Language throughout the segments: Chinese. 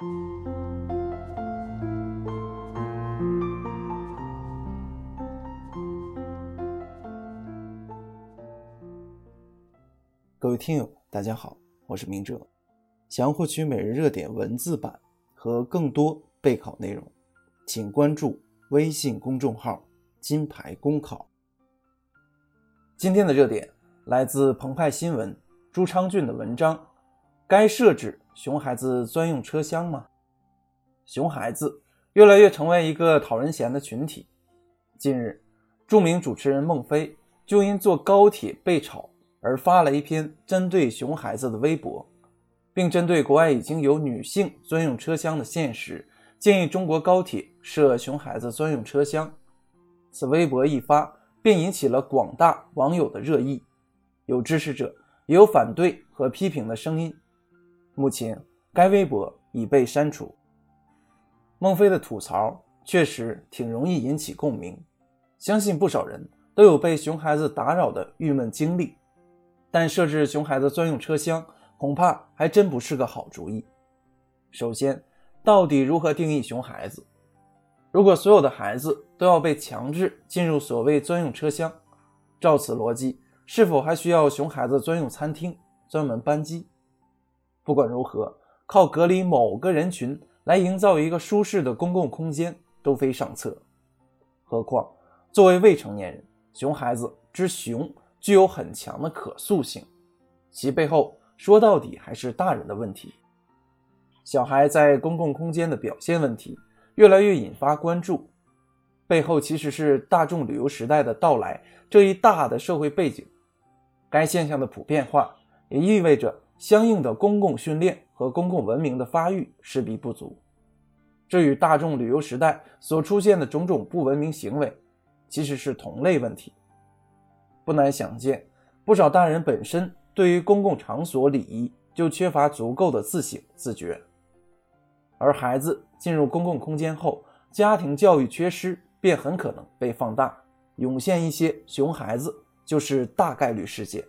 各位听友，大家好，我是明哲。想要获取每日热点文字版和更多备考内容，请关注微信公众号“金牌公考”。今天的热点来自澎湃新闻朱昌俊的文章：该设置熊孩子专用车厢吗？熊孩子越来越成为一个讨人嫌的群体。近日，著名主持人孟非就因坐高铁被炒。而发了一篇针对熊孩子的微博，并针对国外已经有女性专用车厢的现实，建议中国高铁设熊孩子专用车厢。此微博一发，便引起了广大网友的热议，有支持者，也有反对和批评的声音。目前，该微博已被删除。孟非的吐槽确实挺容易引起共鸣，相信不少人都有被熊孩子打扰的郁闷经历。但设置熊孩子专用车厢，恐怕还真不是个好主意。首先，到底如何定义熊孩子？如果所有的孩子都要被强制进入所谓专用车厢，照此逻辑，是否还需要熊孩子专用餐厅、专门班机？不管如何，靠隔离某个人群来营造一个舒适的公共空间都非上策。何况，作为未成年人，熊孩子之熊。具有很强的可塑性，其背后说到底还是大人的问题。小孩在公共空间的表现问题越来越引发关注，背后其实是大众旅游时代的到来这一大的社会背景。该现象的普遍化也意味着相应的公共训练和公共文明的发育势必不足。这与大众旅游时代所出现的种种不文明行为其实是同类问题。不难想见，不少大人本身对于公共场所礼仪就缺乏足够的自省自觉，而孩子进入公共空间后，家庭教育缺失便很可能被放大，涌现一些熊孩子就是大概率事件。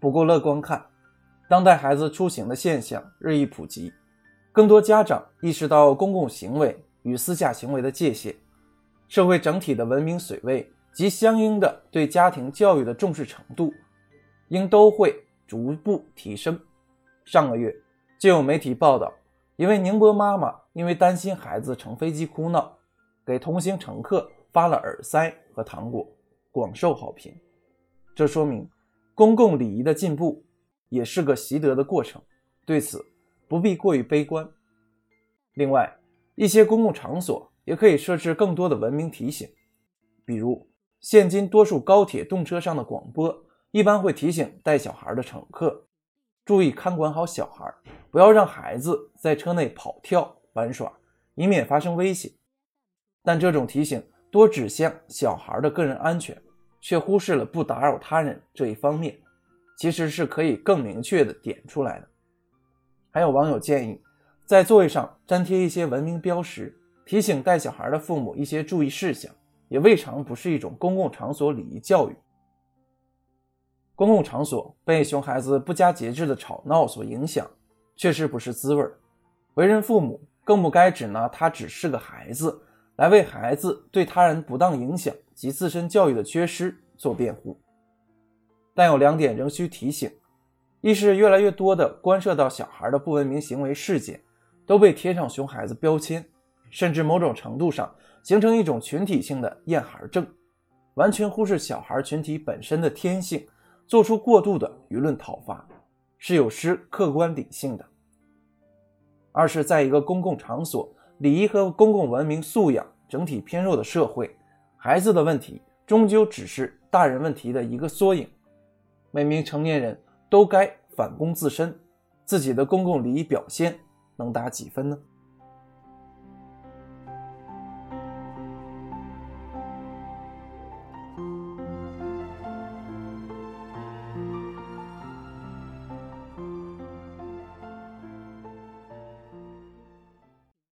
不过乐观看，当代孩子出行的现象日益普及，更多家长意识到公共行为与私下行为的界限，社会整体的文明水位。及相应的对家庭教育的重视程度，应都会逐步提升。上个月就有媒体报道，一位宁波妈妈因为担心孩子乘飞机哭闹，给同行乘客发了耳塞和糖果，广受好评。这说明公共礼仪的进步也是个习得的过程，对此不必过于悲观。另外，一些公共场所也可以设置更多的文明提醒，比如。现今多数高铁动车上的广播一般会提醒带小孩的乘客注意看管好小孩，不要让孩子在车内跑跳玩耍，以免发生危险。但这种提醒多指向小孩的个人安全，却忽视了不打扰他人这一方面，其实是可以更明确的点出来的。还有网友建议，在座位上粘贴一些文明标识，提醒带小孩的父母一些注意事项。也未尝不是一种公共场所礼仪教育。公共场所被熊孩子不加节制的吵闹所影响，确实不是滋味儿。为人父母更不该只拿他只是个孩子来为孩子对他人不当影响及自身教育的缺失做辩护。但有两点仍需提醒：一是越来越多的关涉到小孩的不文明行为事件，都被贴上熊孩子标签，甚至某种程度上。形成一种群体性的厌孩症，完全忽视小孩群体本身的天性，做出过度的舆论讨伐，是有失客观理性的。二是，在一个公共场所，礼仪和公共文明素养整体偏弱的社会，孩子的问题终究只是大人问题的一个缩影。每名成年人都该反躬自身，自己的公共礼仪表现能打几分呢？